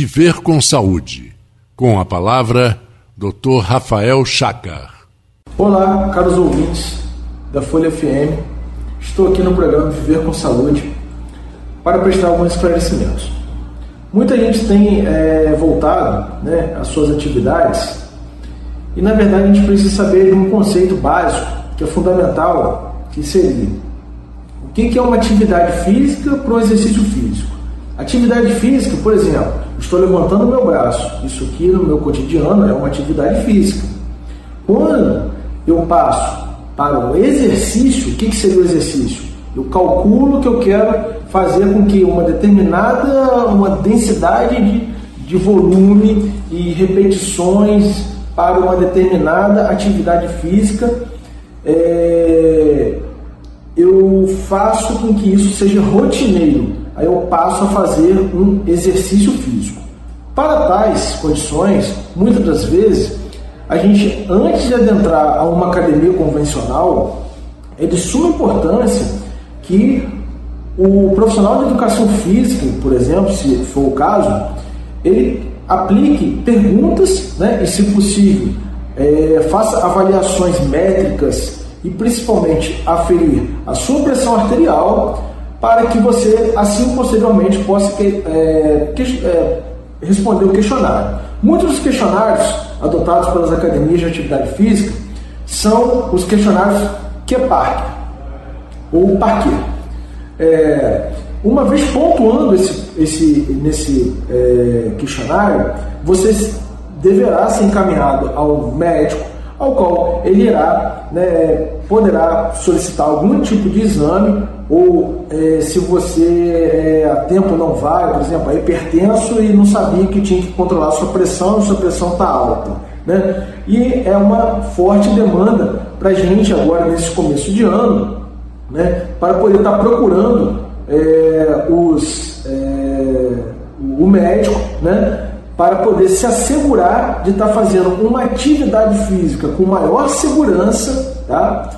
Viver com Saúde. Com a palavra, Dr. Rafael Chacar. Olá, caros ouvintes da Folha FM. Estou aqui no programa Viver com Saúde para prestar alguns esclarecimentos. Muita gente tem é, voltado né, às suas atividades e, na verdade, a gente precisa saber de um conceito básico que é fundamental, que seria o que é uma atividade física para um exercício físico. Atividade física, por exemplo, estou levantando meu braço. Isso aqui no meu cotidiano é uma atividade física. Quando eu passo para um exercício, o que, que seria o exercício? Eu calculo que eu quero fazer com que uma determinada uma densidade de, de volume e repetições para uma determinada atividade física, é, eu faço com que isso seja rotineiro. Aí eu passo a fazer um exercício físico. Para tais condições, muitas das vezes, a gente, antes de adentrar a uma academia convencional, é de suma importância que o profissional de educação física, por exemplo, se for o caso, ele aplique perguntas né, e, se possível, é, faça avaliações métricas e principalmente aferir a sua pressão arterial para que você, assim posteriormente, possa é, é, responder o questionário. Muitos dos questionários adotados pelas academias de atividade física são os questionários QPARC ou Parquet. É, uma vez pontuando esse, esse, nesse é, questionário, você deverá ser encaminhado ao médico, ao qual ele irá, né, poderá solicitar algum tipo de exame, ou é, se você é, a tempo não vai, por exemplo, é hipertenso e não sabia que tinha que controlar sua pressão, sua pressão está alta. Né? E é uma forte demanda para a gente agora nesse começo de ano, né, para poder estar tá procurando é, os, é, o médico, né, para poder se assegurar de estar tá fazendo uma atividade física com maior segurança, tá,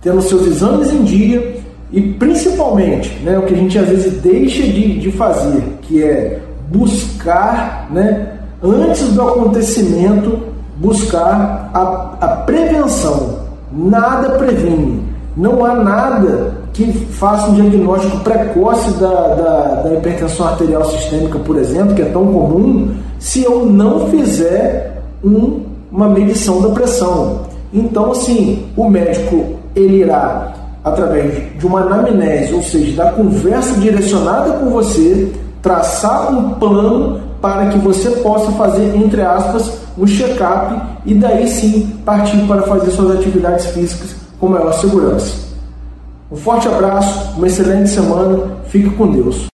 tendo seus exames em dia e principalmente né, o que a gente às vezes deixa de, de fazer, que é buscar, né, antes do acontecimento, buscar a, a prevenção. Nada previne. Não há nada que faça um diagnóstico precoce da, da, da, hipertensão arterial sistêmica, por exemplo, que é tão comum, se eu não fizer um, uma medição da pressão. Então, assim, o médico ele irá, através de uma anamnese, ou seja, da conversa direcionada com você, traçar um plano para que você possa fazer, entre aspas, um check-up e daí sim partir para fazer suas atividades físicas com maior segurança. Um forte abraço, uma excelente semana, fique com Deus.